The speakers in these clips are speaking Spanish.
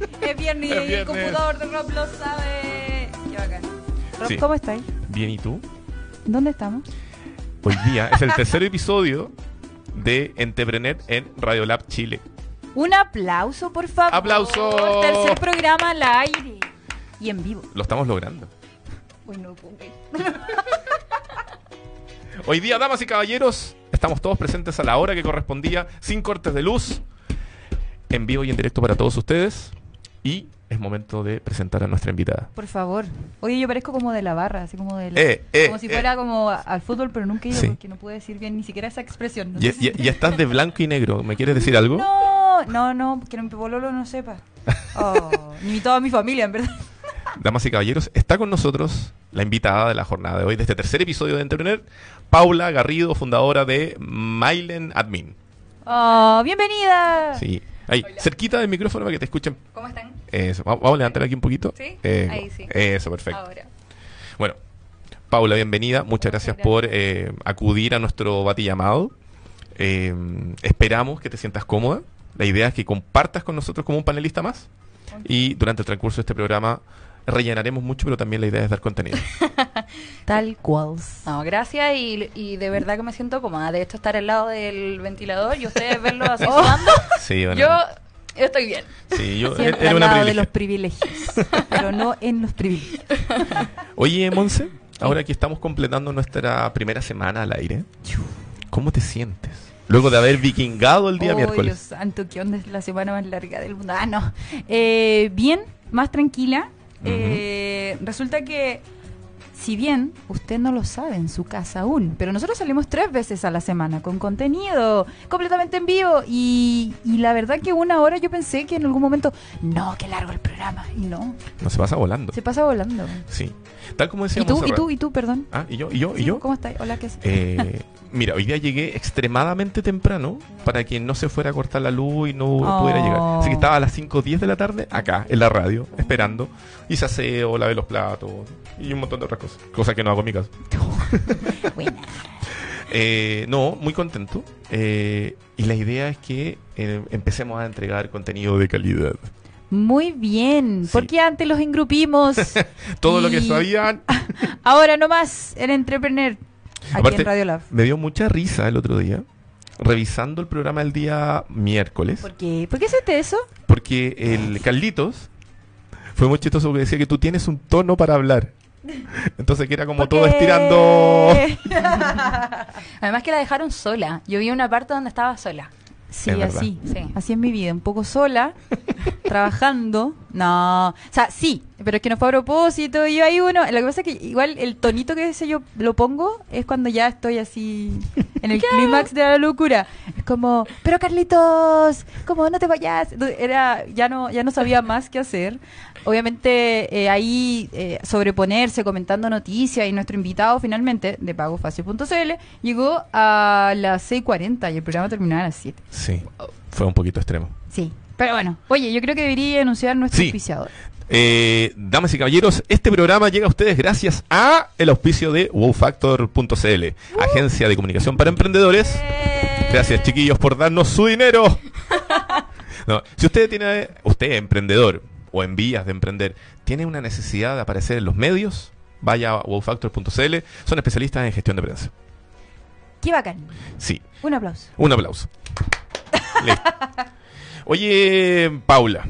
Es viernes y el computador de Rob lo sabe. Qué bacán. Rob, Sí. ¿cómo estáis? Bien, ¿y tú? ¿Dónde estamos? Hoy día es el tercer episodio de Entrepreneur en Radiolab Chile. Un aplauso, por favor. ¡Aplauso! Tercer programa al aire. Y en vivo. Lo estamos logrando. Uy, no puedo creer. Hoy día, damas y caballeros, estamos todos presentes a la hora que correspondía, sin cortes de luz, en vivo y en directo para todos ustedes. Y es momento de presentar a nuestra invitada. Por favor. Oye, yo parezco como de la barra, así como de la- Eh, eh, como si eh. fuera como a- al fútbol, pero nunca he ido Sí. porque no pude decir bien ni siquiera esa expresión. No Y, y- y estás de blanco y negro. ¿Me quieres decir algo? No, no, no, que mi pololo no sepa. Oh, ni toda mi familia, en verdad. Damas y caballeros, está con nosotros la invitada de la jornada de hoy, de este tercer episodio de Entrepreneur, Paula Garrido, fundadora de Mylen Admin. Oh, bienvenida. Sí. Ahí, cerquita del micrófono para que te escuchen. ¿Cómo están? Eso. Vamos a levantar aquí un poquito. ¿Sí? Eh, Ahí sí. Eso, perfecto. Ahora. Bueno, Paula, bienvenida. Muchas gracias por eh, acudir a nuestro bati llamado. Eh, esperamos que te sientas cómoda. La idea es que compartas con nosotros como un panelista más. Y durante el transcurso de este programa rellenaremos mucho, pero también la idea es dar contenido. Tal cual. No, gracias y, y de verdad que me siento cómoda. De hecho, estar al lado del ventilador y ustedes verlo así Oh. sudando, Sí, bueno. yo estoy bien. sí, yo Siempre era al lado de los privilegios, pero no en los privilegios. Oye, Monse, ahora que estamos completando nuestra primera semana al aire, ¿cómo te sientes? Luego de haber vikingado el día oh, miércoles. Dios santo, ¿qué onda es la semana más larga del mundo? Ah, no. Eh, bien, más tranquila. Eh, resulta que, si bien usted no lo sabe en su casa aún, pero nosotros salimos tres veces a la semana con contenido completamente en vivo y, y la verdad que una hora yo pensé que en algún momento, no, qué largo el programa. Y no, No se pasa volando. se pasa volando. Sí. Tal como ¿Y decíamos. tú, y tú, y tú, perdón? Ah, ¿y yo? ¿Y yo? ¿Y yo? ¿Cómo estás? Hola, ¿qué haces? Eh, mira, hoy día llegué extremadamente temprano para que no se fuera a cortar la luz y no Oh. pudiera llegar. Así que estaba a las 5 o 10 de la tarde acá, en la radio, esperando. Hice aseo, lavé los platos y un montón de otras cosas. Cosas que no hago en mi casa. Buena. Eh, no, muy contento. Eh, y la idea es que eh, empecemos a entregar contenido de calidad. Muy bien, Sí. porque antes los engrupimos. Todo lo que Y- sabían. Ahora nomás, el Entrepreneur. Aquí Aparte, en Radio Lab. Me dio mucha risa el otro día, revisando el programa el día miércoles. ¿Por qué? ¿Por qué hiciste eso? Porque el Carlitos fue muy chistoso porque decía que tú tienes un tono para hablar. Entonces que era como todo estirando. Además que la dejaron sola. Yo vi una parte donde estaba sola. Sí, Es así. Sí. Así es mi vida, un poco sola, trabajando. No, o sea, sí, pero es que no fue a propósito. Y yo ahí uno, lo que pasa es que igual el tonito que ese yo lo pongo es cuando ya estoy así en el clímax de la locura. Es como, pero Carlitos, como no te vayas. Era, ya no, ya no sabía más qué hacer. Obviamente eh, ahí eh, sobreponerse, comentando noticias y nuestro invitado finalmente de pagofácil.cl llegó a las 6.40 y el programa terminaba a las 7. Sí, fue un poquito extremo. Sí. Pero bueno, oye, yo creo que debería anunciar nuestro Sí. auspiciador. Eh, damas y caballeros, este programa llega a ustedes gracias a el auspicio de wowfactor.cl, agencia de comunicación para emprendedores. Gracias, chiquillos, por darnos su dinero. No, si usted tiene, usted emprendedor o en vías de emprender, tiene una necesidad de aparecer en los medios, vaya a wowfactor.cl. Son especialistas en gestión de prensa. Qué bacán. Sí, Un aplauso. un aplauso. Listo. Oye, Paula,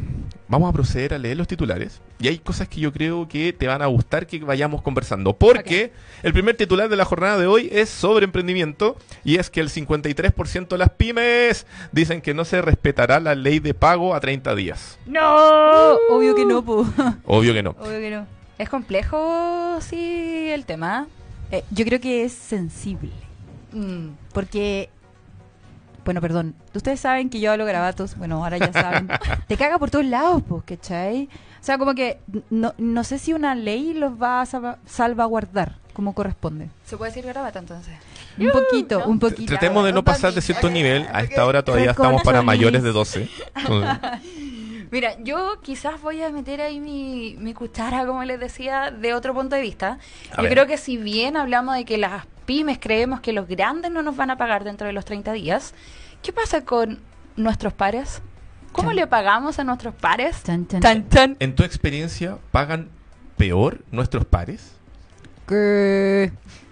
vamos a proceder a leer los titulares. Y hay cosas que yo creo que te van a gustar que vayamos conversando. Porque el primer titular de la jornada de hoy es sobre emprendimiento. Y es que el 53% de las pymes dicen que no se respetará la ley de pago a 30 días. No, obvio que no, po. Obvio que no. obvio que no. Es complejo, sí, el tema. Eh, yo creo que es sensible. Mm, Porque, bueno, perdón, ustedes saben que yo hablo garabatos, bueno, ahora ya saben. Te caga por todos lados, pues, ¿cachai? O sea, como que no, no sé si una ley los va a salva- salvaguardar como corresponde. ¿Se puede decir garabato entonces? Un poquito, ¿no? un poquito. Tratemos de no pasar de cierto nivel. A esta hora todavía estamos para mayores de 12. Mira, yo quizás voy a meter ahí mi, mi cuchara, como les decía, de otro punto de vista. A yo ver. creo que si bien hablamos de que las pymes creemos que los grandes no nos van a pagar dentro de los 30 días, ¿qué pasa con nuestros pares? ¿Cómo Chan. le pagamos a nuestros pares? Chan, chan. En tu experiencia, ¿pagan peor nuestros pares?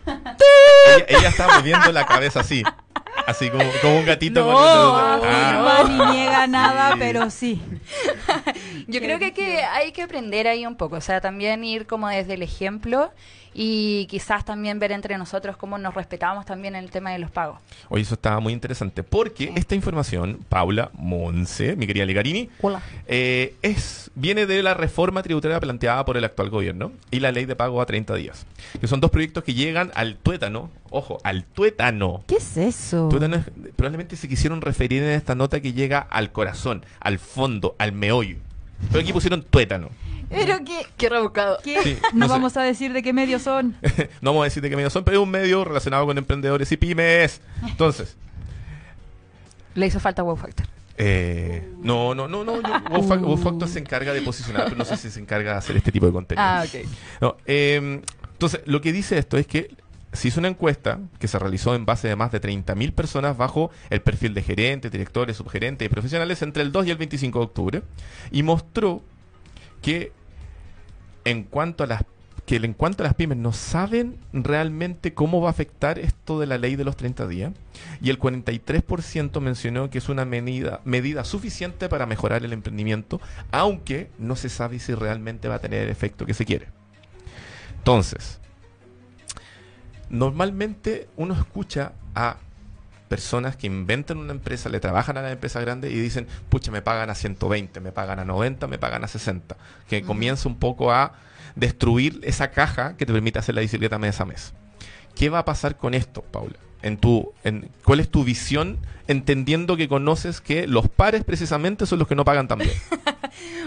Ella, ella está moviendo la cabeza así. Así como, como un gatito No, Ah. afirma ni niega nada, Sí. pero sí. Yo creo que hay, que hay que aprender ahí un poco, o sea, también ir como desde el ejemplo y quizás también ver entre nosotros cómo nos respetamos también en el tema de los pagos. Oye, eso estaba muy interesante. Porque esta información, Paula Monse, mi querida Ligarini, Hola. eh, es, viene de la reforma tributaria planteada por el actual gobierno y la ley de pago a 30 días. Que son dos proyectos que llegan al tuétano. Ojo, al tuétano. ¿Qué es eso? Tuétano es- probablemente se quisieron referir en esta nota que llega al corazón, al fondo, al meollo. Pero aquí pusieron tuétano. Pero qué, Qué rebuscado. qué? Sí, no no sé. vamos a decir de qué medios son. no vamos a decir de qué medio son, pero es un medio relacionado con emprendedores y pymes. Entonces, Le hizo falta Wow Factor. eh, no, no, no, no. yo- Wow Fac- Wow Factor se encarga de posicionar, pero no sé si se encarga de hacer este tipo de contenido. Ah, ok. No, eh, entonces, lo que dice esto es que se hizo una encuesta que se realizó en base de más de 30.000 personas bajo el perfil de gerentes, directores, subgerentes y profesionales entre el 2 y el 25 de octubre y mostró que en cuanto a las que en cuanto a las pymes no saben realmente cómo va a afectar esto de la ley de los 30 días y el 43% mencionó que es una medida, medida suficiente para mejorar el emprendimiento, aunque no se sabe si realmente va a tener el efecto que se quiere. Entonces, normalmente uno escucha a personas que inventan una empresa, le trabajan a la empresa grande y dicen, pucha, me pagan a 120, me pagan a 90, me pagan a 60. Que comienza un poco a destruir esa caja que te permite hacer la bicicleta mes a mes. ¿Qué va a pasar con esto, Paula? En tu, en, ¿Cuál es tu visión entendiendo que conoces que los pares precisamente son los que no pagan tan bien?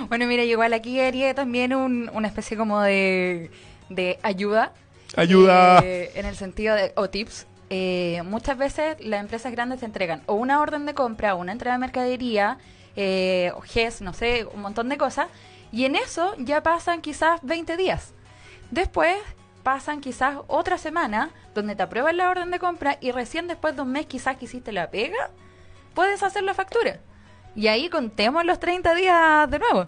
Bueno, mira, igual aquí haría también un- una especie como de, de ayuda. ¡Ayuda! Eh, en el sentido de, o tips. Eh, muchas veces las empresas grandes te entregan o una orden de compra, o una entrega de mercadería, eh, o GES, no sé, un montón de cosas. Y en eso ya pasan quizás 20 días. Después pasan quizás otra semana donde te aprueban la orden de compra y recién después de un mes quizás que hiciste la pega, puedes hacer la factura. Y ahí contemos los 30 días de nuevo.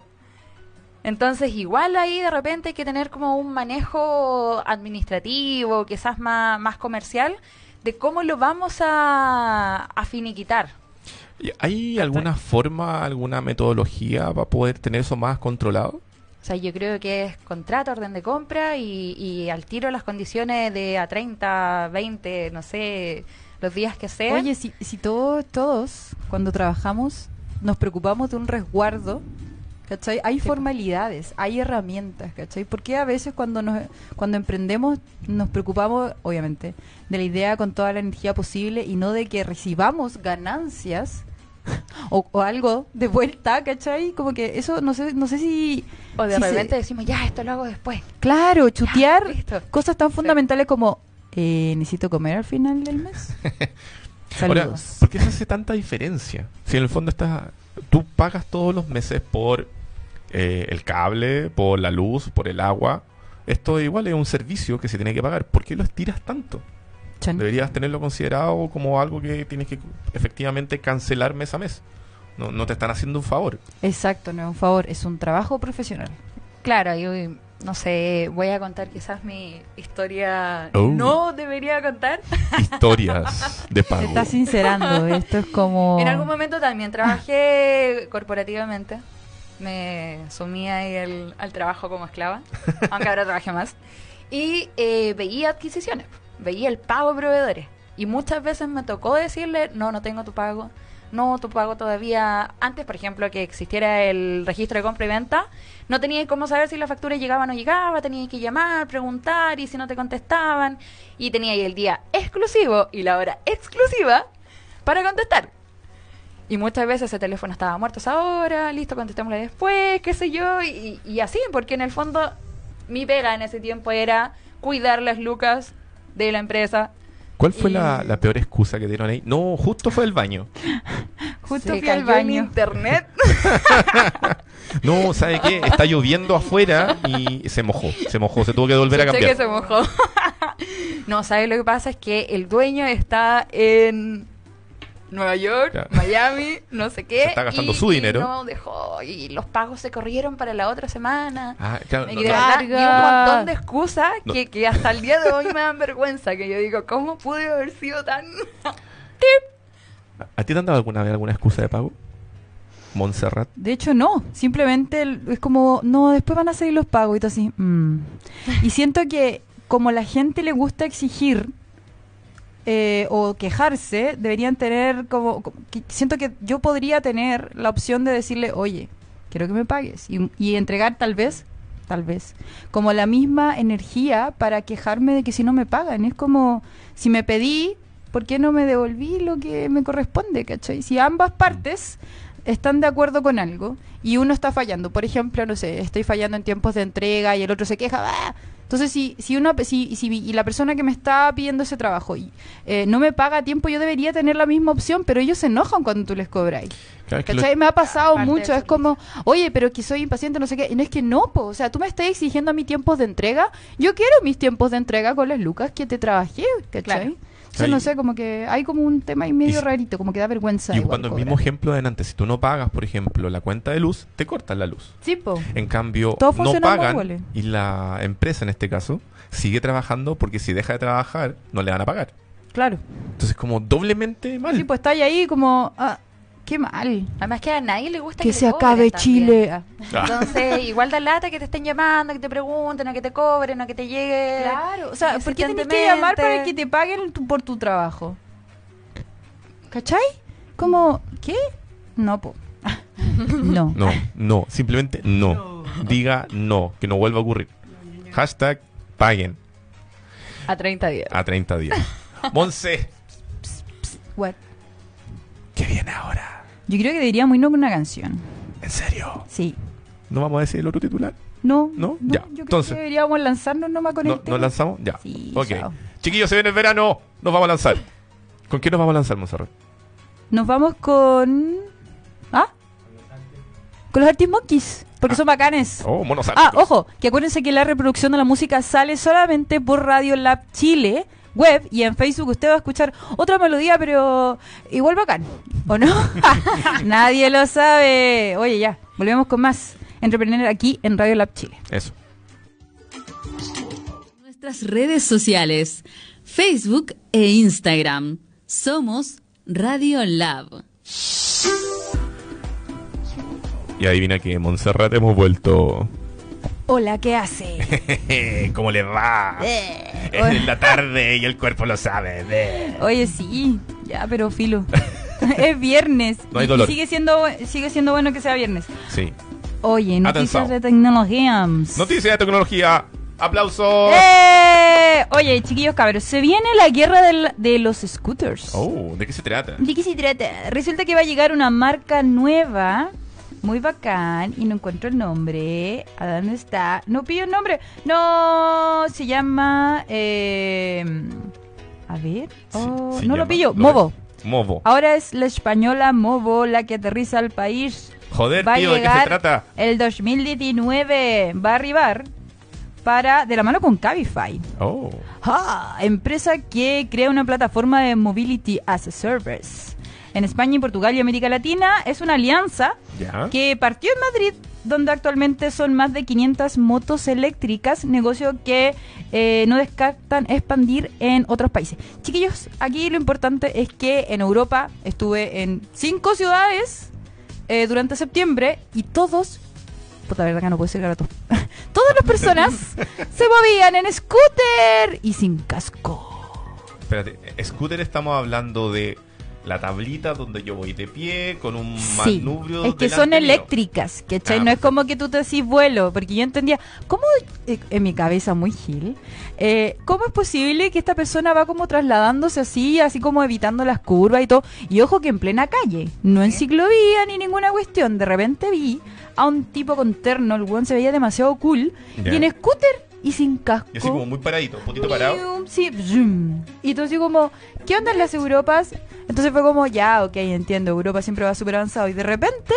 Entonces, igual ahí de repente hay que tener como un manejo administrativo, quizás más, más comercial, de cómo lo vamos a, a finiquitar. ¿Y ¿Hay alguna forma, alguna metodología para poder tener eso más controlado? O sea, yo creo que es contrato, orden de compra y, y al tiro las condiciones de a 30, 20, no sé, los días que sean. Oye, si, si todos, todos, cuando trabajamos, nos preocupamos de un resguardo, ¿cachai? Hay formalidades, hay herramientas, ¿cachai? Porque a veces cuando nos, cuando emprendemos nos preocupamos, obviamente, de la idea con toda la energía posible y no de que recibamos ganancias o, o algo de vuelta, ¿cachai? Como que eso, no sé, no sé si... o de si se- repente decimos, ya, esto lo hago después. Claro, chutear cosas tan fundamentales como eh, necesito comer al final del mes. Ahora. ¿por qué se hace tanta diferencia? Si en el fondo estás, tú pagas todos los meses por eh, el cable, por la luz, por el agua. Esto igual es un servicio que se tiene que pagar. ¿Por qué lo estiras tanto? Chan. Deberías tenerlo considerado como algo que tienes que efectivamente cancelar mes a mes. No, no te están haciendo un favor. Exacto, no es un favor, es un trabajo profesional. Claro, yo no sé, voy a contar quizás mi historia. Oh. No debería contar. Historias de Se pago. está sincerando, esto es como... En algún momento también trabajé corporativamente. Me sumí ahí al, al trabajo como esclava, aunque ahora trabajé más. Y eh, veía adquisiciones, veía el pago de proveedores. Y muchas veces me tocó decirle, no, no tengo tu pago. No, tu pago todavía. Antes, por ejemplo, que existiera el registro de compra y venta, no tenía cómo saber si la factura llegaba o no llegaba. Tenía que llamar, preguntar y si no te contestaban. Y tenía ahí el día exclusivo y la hora exclusiva para contestar. Y muchas veces ese teléfono estaba muerto esa hora, listo, contestémosle después, qué sé yo, y, y así, porque en el fondo mi pega en ese tiempo era cuidar las lucas de la empresa. ¿Cuál fue la, la peor excusa que dieron ahí? No, justo fue el baño. Justo Se fui al en baño. internet. No, ¿sabe qué? Está lloviendo afuera y se mojó. Se mojó, se tuvo que volver a cambiar. que se mojó. no, ¿sabes lo que pasa? Es que el dueño está en Nueva York, Claro. Miami, no sé qué. Se está gastando y- su dinero. Y no dejó, y los pagos se corrieron para la otra semana. Ah, claro, y no, y un montón de excusas No. que, que hasta el día de hoy me dan vergüenza. Que yo digo, ¿cómo pude haber sido tan.? ¿A ti te han dado alguna vez alguna excusa de pago? Montserrat. De hecho, no. Simplemente es como, no, después van a seguir los pagos y todo así. mm. Y siento que como la gente le gusta exigir eh, o quejarse, deberían tener como, como- que- Siento que yo podría tener la opción de decirle, oye, quiero que me pagues. Y, y entregar tal vez, tal vez, como la misma energía para quejarme de que si no me pagan. Es como, si me pedí, ¿por qué no me devolví lo que me corresponde? ¿Cachai? Si ambas partes están de acuerdo con algo y uno está fallando, por ejemplo, no sé, estoy fallando en tiempos de entrega y el otro se queja, ¡ah! Entonces si si uno si, si y la persona que me está pidiendo ese trabajo y, eh, no me paga a tiempo, yo debería tener la misma opción, pero ellos se enojan cuando tú les cobráis. Claro, lo- ¿Cachai? Me ha pasado mucho, es como, oye, pero que soy impaciente, no sé qué, y no es que no, po, o sea, tú me estás exigiendo a mis tiempos de entrega, yo quiero mis tiempos de entrega con las lucas que te trabajé, ¿cachai? Claro. Entonces, no Ahí- sé, como que hay como un tema ahí medio Y- rarito, como que da vergüenza. Y igual cuando el mismo ejemplo de antes, si tú no pagas, por ejemplo, la cuenta de luz, te cortan la luz. Sí, po. En cambio, Todo no pagan y la empresa en este caso sigue trabajando porque si deja de trabajar no le van a pagar. Claro. Entonces como doblemente mal. Sí, pues está ahí como, ah, qué mal. Además que a nadie le gusta Que que, se le acabe. Chile. Ah. Entonces, igual da lata que te estén llamando, que te pregunten, a que te cobren, a que te llegue. Claro, o sea, ¿por qué tenés que llamar para que te paguen tu- por tu trabajo? ¿Cachai? Como, ¿qué? No, po. no. No, no, simplemente no. Diga no, que no vuelva a ocurrir. Hashtag paguen A 30 días. a 30 días. Monse, What? ¿qué viene ahora? Yo creo que deberíamos irnos con una canción. ¿En serio? Sí. ¿No vamos a decir el otro titular? No, ¿No? Ya. Yo creo Entonces- que deberíamos lanzarnos nomás con ¿No- el tema. ¿Nos lanzamos? Ya. Sí, ok. chao. Chiquillos, se viene el verano. Nos vamos a lanzar. ¿Con qué nos vamos a lanzar, Monserrat? Nos vamos con... ¿Ah? Con los Arctic Monkeys, porque Ah. son bacanes. Oh, monos Ah, ojo, que acuérdense que la reproducción de la música sale solamente por Radio Lab Chile web y en Facebook usted va a escuchar otra melodía, pero igual bacán, ¿o no? Nadie lo sabe. Oye, ya, volvemos con más Entrepreneur aquí en Radio Lab Chile. Eso. Nuestras redes sociales, Facebook e Instagram. Somos Radio Lab. Y adivina que Montserrat hemos vuelto. Hola, ¿qué hace? ¿Cómo le va? Eh, Es la tarde y el cuerpo lo sabe. De. Oye, sí, ya, pero filo. es viernes. No hay y- y dolor. sigue siendo, sigue siendo bueno que sea viernes. Sí. Oye, noticias Atención. de tecnología. Noticias de tecnología. ¡Aplausos! ¡Eh! Oye, chiquillos cabros, se viene la guerra del- de los scooters. Oh, ¿de qué se trata? ¿De qué se trata? Resulta que va a llegar una marca nueva, muy bacán, y no encuentro el nombre. ¿A dónde está? No pillo el nombre. No, se llama... eh, a ver. Oh, no lo pillo. lo Movo. Movo. Ahora es la española Movo la que aterriza al país. Joder, va a tío, ¿de qué se trata? el 2019. Va a arribar para de la mano con Cabify. Oh. Ah, empresa que crea una plataforma de Mobility as a Service. En España y Portugal y América Latina es una alianza Ya. que partió en Madrid, donde actualmente son más de 500 motos eléctricas, negocio que eh, no descartan expandir en otros países. Chiquillos, aquí lo importante es que en Europa estuve en cinco ciudades eh, durante septiembre y todos, puta verdad que no puede ser gato, todas las personas se movían en scooter y sin casco. Espérate, scooter estamos hablando de la tablita donde yo voy de pie con un Sí, manubrio es que son mío. eléctricas, ¿cachai? Ah, no es como que tú te decís vuelo, porque yo entendía, ¿cómo, eh, en mi cabeza muy gil, eh, cómo es posible que esta persona va como trasladándose así, así como evitando las curvas y todo? Y ojo que en plena calle, no en ciclovía ni ninguna cuestión, de repente vi a un tipo con terno, el weón se veía demasiado cool, y en scooter y sin casco. Y así como muy paradito, un poquito parado. Sí. Y así como, ¿qué onda en las Europas? Entonces fue como, ya, ok, entiendo, Europa siempre va súper avanzado. Y de repente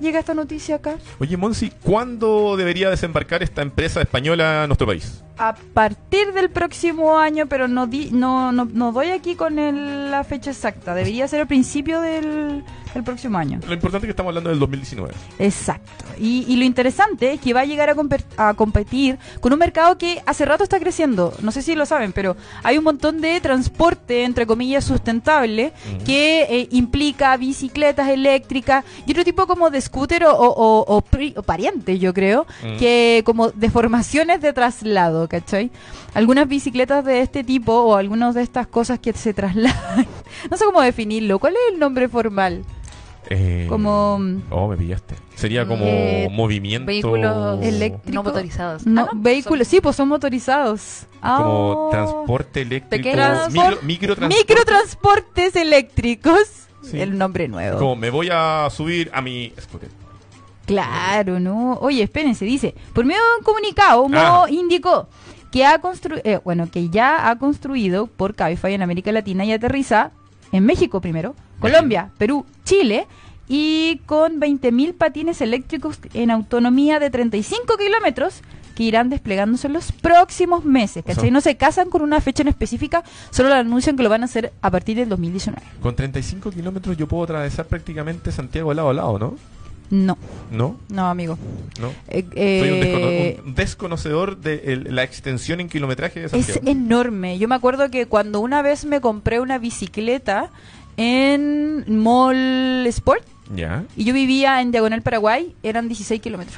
llega esta noticia acá. Oye, Monsi, ¿cuándo debería desembarcar esta empresa española a nuestro país? A partir del próximo año, pero no, di, no, no, no doy aquí con el- la fecha exacta. Debería ser al principio del, del próximo año. Lo importante es que estamos hablando del 2019. Exacto. Y, y lo interesante es que va a llegar a, comper- a competir con un mercado que hace rato está creciendo. No sé si lo saben, pero hay un montón de transporte, entre comillas, sustentable que eh, implica bicicletas eléctricas y otro tipo como de scooter o, o, o- o pri- o parientes, yo creo, Mm. que como deformaciones de traslado, ¿cachai? Algunas bicicletas de este tipo o algunas de estas cosas que se trasladan. no sé cómo definirlo. ¿Cuál es el nombre formal? Eh, Como... Oh, me pillaste. Sería como Eh, movimiento... Vehículos Eléctrico. no motorizados. No, Ah, ¿no? vehículos, sí, pues son motorizados. Como Ah. transporte eléctrico. Micro, microtransporte. Microtransportes eléctricos. Sí. El nombre nuevo. Como me voy a subir a mi scooter. Claro, ¿no? Oye, espérense, dice, por medio de un comunicado, Mo Ah. indicó que ha construido, bueno, que ya ha construido por Cabify en América Latina y aterriza en México primero, Colombia, Perú, Chile y con 20.000 patines eléctricos en autonomía de 35 kilómetros que irán desplegándose en los próximos meses, ¿cachai? sea- no se casan con una fecha en específica, solo le anuncian que lo van a hacer a partir del 2019. Con 35 kilómetros yo puedo atravesar prácticamente Santiago lado a lado, ¿no? No, ¿No? no, amigo. ¿No? Eh, Soy un, eh, descono- un desconocedor de el- la extensión en kilometraje de Es Santiago. enorme. Yo me acuerdo que cuando una vez me compré una bicicleta en Mall Sport Ya. y yo vivía en Diagonal Paraguay, eran 16 kilómetros.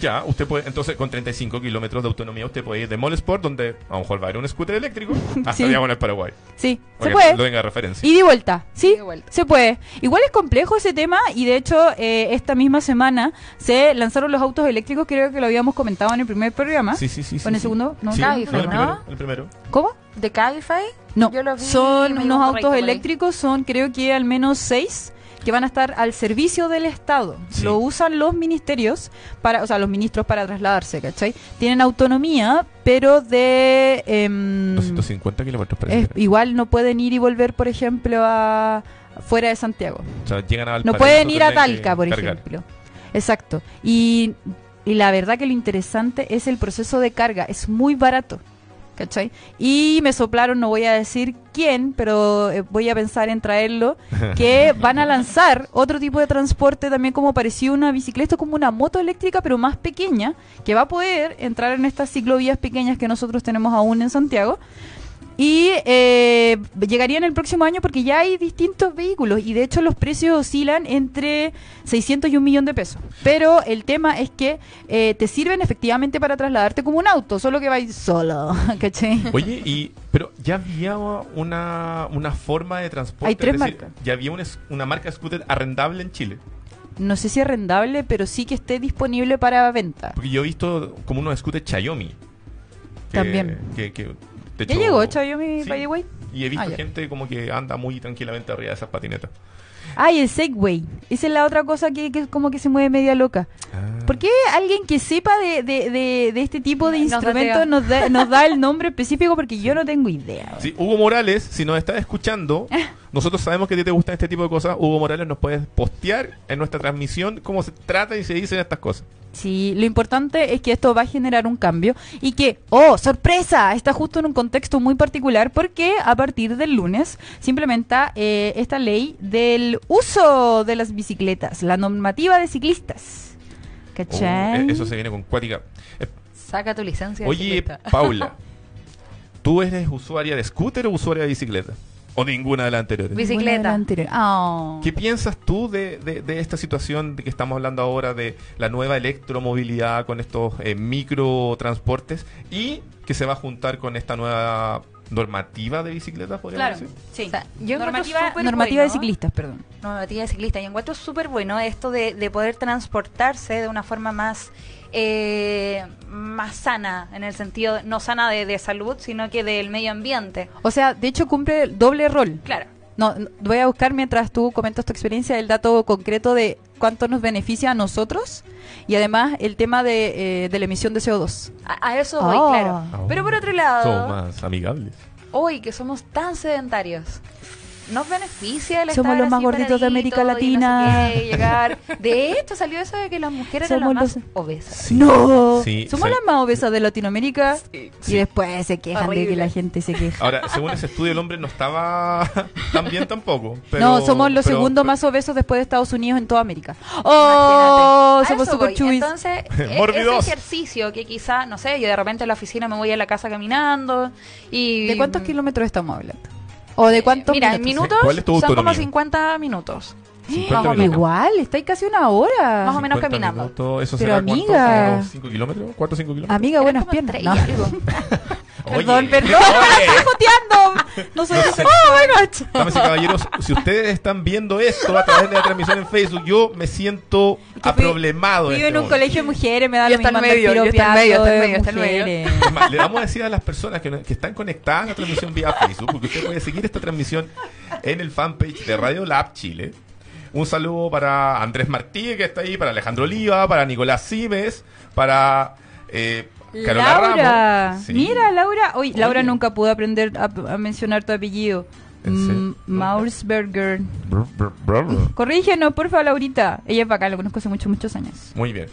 Ya, usted puede, entonces con 35 kilómetros de autonomía usted puede ir de Mall Sport, donde a lo mejor va a haber un scooter eléctrico, hasta Sí. Diagonal Paraguay. Sí, se puede. Lo venga de referencia. Y de vuelta, ¿sí? Y de vuelta. Se puede. Igual es complejo ese tema y de hecho eh, esta misma semana se lanzaron los autos eléctricos, creo que lo habíamos comentado en el primer programa. Sí, sí, sí. ¿O sí, en el sí. segundo? No. Sí, Cabify, el ¿no? primero. El primero. ¿Cómo? ¿De Cabify? No, Yo lo vi, son unos autos eléctricos, son creo que al menos seis que van a estar al servicio del Estado. Sí. Lo usan los ministerios, para, o sea, los ministros para trasladarse, ¿cachai? Tienen autonomía, pero de... em, 250 kilómetros parece. es- que era. igual no pueden ir y volver, por ejemplo, a fuera de Santiago. O sea, llegan a No pueden ir a Talca, por cargar. ejemplo. Exacto. Y, y la verdad que lo interesante es el proceso de carga. Es muy barato. ¿Cachai? Y me soplaron, no voy a decir quién, pero eh, voy a pensar en traerlo, que van a lanzar otro tipo de transporte también como parecido a una bicicleta, como una moto eléctrica, pero más pequeña, que va a poder entrar en estas ciclovías pequeñas que nosotros tenemos aún en Santiago. Y eh, llegarían el próximo año porque ya hay distintos vehículos y de hecho los precios oscilan entre 600 y un millón de pesos. Pero el tema es que eh, te sirven efectivamente para trasladarte como un auto, solo que vais solo, ¿cachai? Oye, y pero ya había una, una forma de transporte. Hay tres es decir, marcas. Ya había una, una marca scooter arrendable en Chile. No sé si es rendable, pero sí que esté disponible para venta. Porque yo he visto como unos scooters Xiaomi. que- También. Que, que, de ¿Ya hecho- llegó Xiaomi, Sí. by the way? Y he visto Ah, gente como que anda muy tranquilamente arriba de esas patinetas. Ay, el Segway. Esa es la otra cosa que, que como que se mueve media loca. Ah. ¿Por qué alguien que sepa de, de, de, de este tipo de Nos instrumentos nos da, nos da el nombre específico? Porque yo no tengo idea. Sí, Hugo Morales, si nos estás escuchando, nosotros sabemos que a ti te gustan este tipo de cosas. Hugo Morales nos puedes postear en nuestra transmisión cómo se trata y se dicen estas cosas. Sí, lo importante es que esto va a generar un cambio y que, oh, sorpresa, está justo en un contexto muy particular porque a partir del lunes se implementa eh, esta ley del uso de las bicicletas, la normativa de ciclistas. Oh, ¿Cachai? eh, eso se viene con cuática. Eh, Saca tu licencia. Oye. Paula, ¿tú eres usuaria de scooter o usuaria de bicicleta? ¿O ninguna de las anteriores? Bicicleta. las anteriores. Ah. ¿Qué piensas tú de, de- de esta situación de que estamos hablando ahora de la nueva electromovilidad con estos eh, microtransportes y que se va a juntar con esta nueva normativa de bicicletas, podríamos Claro, decir? sí. O sea, yo encuentro normativa de ciclistas, perdón. normativa de ciclista. Y encuentro súper bueno esto de, de poder transportarse de una forma más eh, más sana, en el sentido, no sana de, de salud, sino que del medio ambiente. O sea, de hecho cumple el doble rol. Claro. No, no, voy a buscar mientras tú comentas tu experiencia el dato concreto de cuánto nos beneficia a nosotros y además el tema de, eh, de la emisión de CO2. A, a eso voy, Ah. claro. Pero por otro Somos lado, más amigables. hoy que somos tan sedentarios, nos beneficia el Somos estar los más gorditos de América no sé Latina. qué, llegar. De hecho, salió eso de que las mujeres eran Somos las más los- obesas. Sí. No, Sí, somos sí. las más obesas de Latinoamérica Sí. y después se quejan de que la gente se queja. Ahora, según ese estudio, el hombre no estaba tan bien tampoco. pero- no, somos los pero- segundos más obesos después de Estados Unidos en toda América. ¡Oh! Imagínate. Somos super chubis. Entonces, e- ese ejercicio que quizá, no sé, yo de repente en la oficina me voy a la casa caminando y... ¿De cuántos kilómetros estamos hablando? ¿O de cuántos Mira, en minutos? minutos ¿Cuál es tu son como autonomía? 50 minutos. 50 más o. Igual, estáis casi una hora. Más o menos 50 caminando. minutos, ¿Eso Pero será cuánto? amiga. ¿Como ¿Cinco kilómetros? ¿Cuatro o cinco kilómetros? Amiga, Eran buenas como piernas. tres No. Perdón, perdón, oye. estoy joteando. No soy No sé. ¡Oh, y caballeros, si ustedes están viendo esto a través de la transmisión en Facebook, yo me siento que aproblemado. Vivo en en un momento. colegio de mujeres, me da Y lo mismo medio, y está en medio, está en de medio, está en medio. mujeres. Es más, le vamos a decir a las personas que, no- que están conectadas a la transmisión vía Facebook, porque usted puede seguir esta transmisión en el fanpage de Radio Lab Chile. Un saludo para Andrés Martí, que está ahí, para Alejandro Oliva, para Nicolás Simes, para eh, Carola Laura, Ramos. Sí. mira Laura, Uy, Laura nunca pudo aprender a, a mencionar tu apellido. ¿En serio? Mm, brr. Corrígenos, porfa, Laurita. Ella es bacán, la conozco hace muchos, muchos años. Muy bien.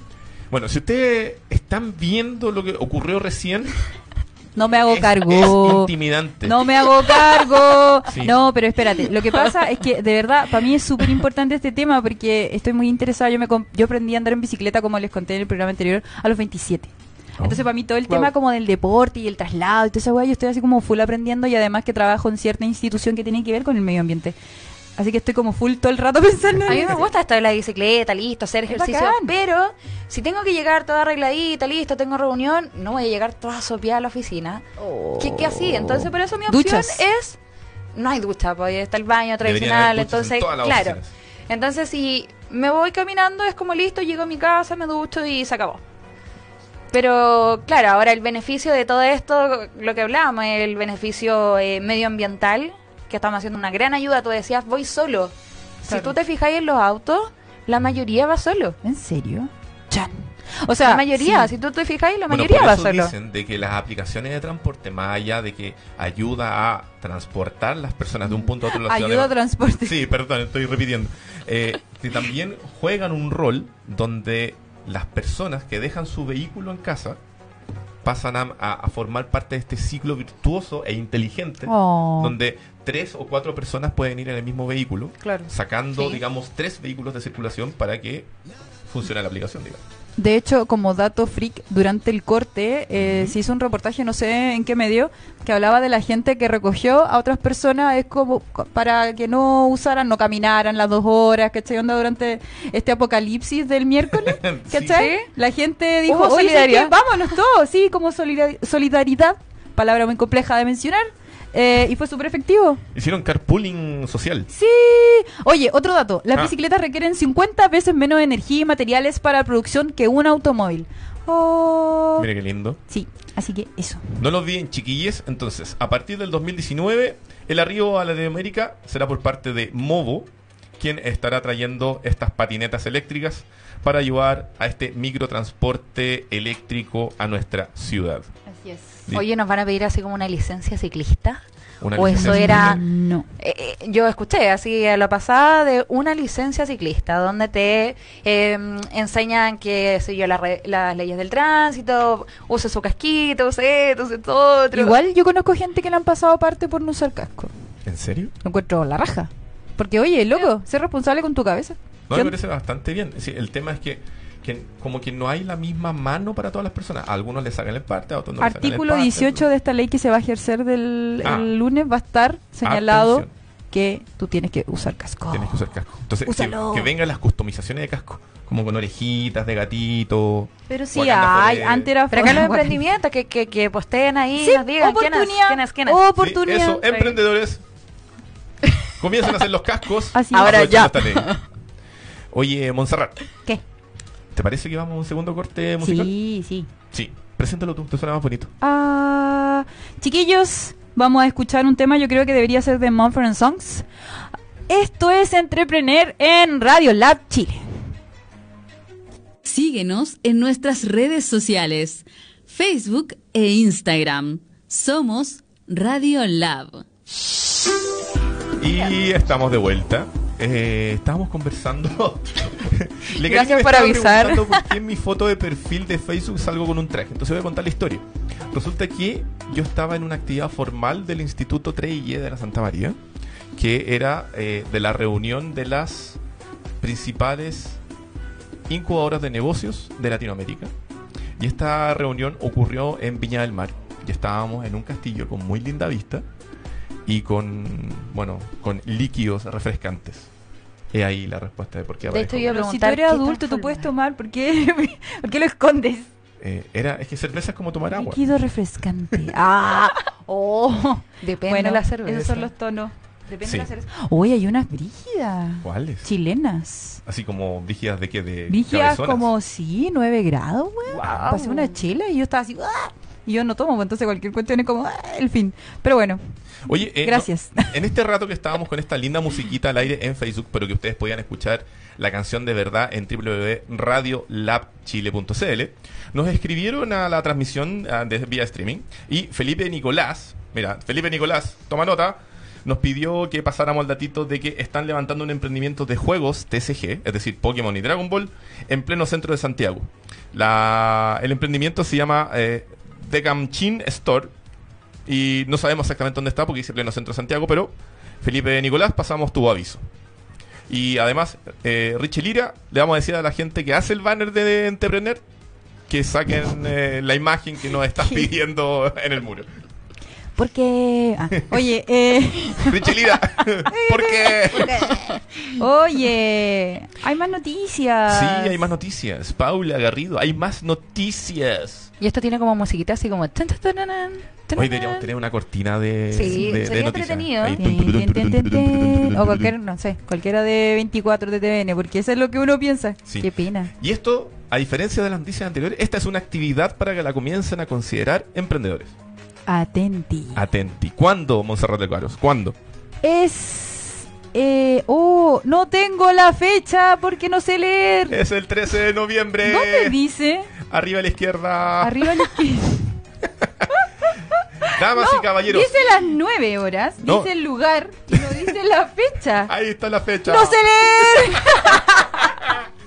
Bueno, si ustedes están viendo lo que ocurrió recién, No me hago es, cargo. es intimidante. No me hago cargo. Sí. No, pero espérate. Lo que pasa es que de verdad para mí es súper importante este tema porque estoy muy interesada. Yo me yo aprendí a andar en bicicleta como les conté en el programa anterior a los 27. Oh. Entonces para mí todo el Wow. tema como del deporte y el traslado y toda esa weá, yo estoy así como full aprendiendo y además que trabajo en cierta institución que tiene que ver con el medio ambiente. Así que estoy como full todo el rato pensando en A mí me gusta esto de la bicicleta, listo, hacer ejercicio. Pero si tengo que llegar toda arregladita, listo, tengo reunión, no voy a llegar toda sopiada a la oficina. ¿Qué, qué así? Entonces, por eso mi opción Duchas. es. No hay ducha, pues está el baño tradicional. en Entonces, claro. oficinas. Entonces, si me voy caminando, es como listo, llego a mi casa, me ducho y se acabó. Pero claro, ahora el beneficio de todo esto, lo que hablábamos, el beneficio eh, medioambiental, que estamos haciendo una gran ayuda. Tú decías, voy solo. Si Claro. tú te fijáis en los autos, la mayoría va solo. ¿En serio? Chan. O sea, la mayoría, sí. si tú te fijáis, la Bueno, mayoría por va eso solo. dicen de que las aplicaciones de transporte, más allá de que ayuda a transportar las personas de un punto a otro la ciudad ayuda a de- transporte. Sí, perdón, estoy repitiendo. Eh, que también juegan un rol donde las personas que dejan su vehículo en casa pasan a, formar parte de este ciclo virtuoso e inteligente Oh. donde tres o cuatro personas pueden ir en el mismo vehículo Claro. sacando, Sí. digamos, tres vehículos de circulación para que funcione la aplicación, digamos. De hecho, como dato freak, durante el corte eh, se hizo un reportaje, no sé en qué medio, que hablaba de la gente que recogió a otras personas es como co- para que no usaran, no caminaran las dos horas, ¿cachai? Onda durante este apocalipsis del miércoles, ¿cachai? Sí. La gente dijo, Hubo "Oye, ¿sabes qué? solidaridad". vámonos todos, sí, como solidar- solidaridad, palabra muy compleja de mencionar, eh, y fue súper efectivo. Hicieron carpooling social. Sí. Oye, otro dato. Las Ah. bicicletas requieren 50 veces menos energía y materiales para la producción que un automóvil. Oh. Mire qué lindo. Sí, así que eso. No lo olviden, chiquilles. Entonces, a partir del 2019, el arribo a Latinoamérica será por parte de Movo, quien estará trayendo estas patinetas eléctricas para ayudar a este microtransporte eléctrico a nuestra ciudad. Así es. Oye, ¿nos van a pedir así como una licencia ciclista? Una o licencia eso era... No. Eh, eh, yo escuché así a la pasada de una licencia ciclista donde te eh, enseñan que sé yo las re- las leyes del tránsito, use su casquito, use esto, use todo otro. Igual yo conozco gente que le han pasado parte por no usar casco. ¿En serio? Lo encuentro la raja. Porque, oye, loco, sé responsable con tu cabeza. No, ¿Qué me parece bastante bien. Sí, el tema es que, que como que no hay la misma mano para todas las personas. A algunos le sacan el parte, a otros no le sacan el Artículo parte. 18 de esta ley que se va a ejercer del Ah. el lunes va a estar señalado Atención. que tú tienes que usar casco. Tienes que usar casco. Entonces, que, vengan las customizaciones de casco. Como con orejitas de gatito. Pero sí hay, antes era Pero acá los emprendimientos que, que, que posteen ahí, Sí, nos digan quién es, oportunidad. quién es, quién es. Oportunidad. Sí, eso, emprendedores. Comiencen a hacer los cascos. Así Ahora ya. esta ley. Oye, Montserrat, ¿Qué? ¿Te parece que vamos a un segundo corte musical? Sí, sí. Sí. Preséntalo tú, te suena más bonito. Ah, chiquillos, vamos a escuchar un tema, yo creo que debería ser de Mumford Songs. Esto es Entrepreneur en Radio Lab Chile. Síguenos en nuestras redes sociales, Facebook e Instagram. Somos Radio Lab. Y estamos de vuelta. Eh, estábamos conversando. Le Gracias por avisar. por qué en mi foto de perfil de Facebook salgo con un traje. Entonces voy a contar la historia. Resulta que yo estaba en una actividad formal del Instituto 3I de la Santa María, que era eh, de la reunión de las principales incubadoras de negocios de Latinoamérica. Y esta reunión ocurrió en Viña del Mar. Y estábamos en un castillo con muy linda vista y con, bueno, con líquidos refrescantes. He ahí la respuesta de por qué De hecho, aparezco. iba a Pero si tú eres adulto, tú puedes tomar. ¿Por qué, ¿Por qué lo escondes? Eh, era, es que cerveza es como tomar agua. Líquido refrescante. ¡Ah! ¡Oh! Depende bueno, de la cerveza. esos son los tonos. Depende Sí. de la cerveza. Uy, hay unas brígidas. ¿Cuáles? Chilenas. Así como brígidas de qué? De Brígidas cabezonas. como, sí, 9 grados, weón. Guau. Pasé una chela y yo estaba así, ¡ah! Y yo no tomo, pues, entonces cualquier cuestión es como, ¡ah! el fin. Pero bueno, Oye, eh, Gracias. no, en este rato que estábamos con esta linda musiquita al aire en Facebook, pero que ustedes podían escuchar la canción de verdad en www.radiolabchile.cl, nos escribieron a la transmisión ah, de vía streaming y Felipe Nicolás, mira, Felipe Nicolás, toma nota, nos pidió que pasáramos al datito de que están levantando un emprendimiento de juegos TCG, es decir, Pokémon y Dragon Ball, en pleno centro de Santiago. La, el emprendimiento se llama eh, The Gamchin Store y no sabemos exactamente dónde está porque dice pleno centro de Santiago, pero Felipe Nicolás, pasamos tu aviso. Y además, eh, Richie Lira, le vamos a decir a la gente que hace el banner de Entrepreneur que saquen eh, la imagen que nos estás pidiendo en el muro. porque... ah, oye, eh, Richie Lira, ¿por qué? oye, hay más noticias. Sí, hay más noticias. Paula Garrido, hay más noticias. Y esto tiene como musiquita así como... Hoy deberíamos tener una cortina de, Sí, de, sería entretenido. O cualquier, no sé, cualquiera de 24 de TVN, porque eso es lo que uno piensa. Sí. Qué pena. Y esto, a diferencia de las noticias anteriores, esta es una actividad para que la comiencen a considerar emprendedores. Atenti. Atenti. ¿Cuándo, Monserrat de? ¿Cuándo? Es... Eh, oh, no tengo la fecha porque no sé leer. Es el 13 de noviembre. ¿Dónde dice? Arriba a la izquierda. Arriba a la izquierda. Damas y caballeros. Dice las 9 horas, No. dice el lugar y no dice la fecha. Ahí está la fecha. ¡No sé leer!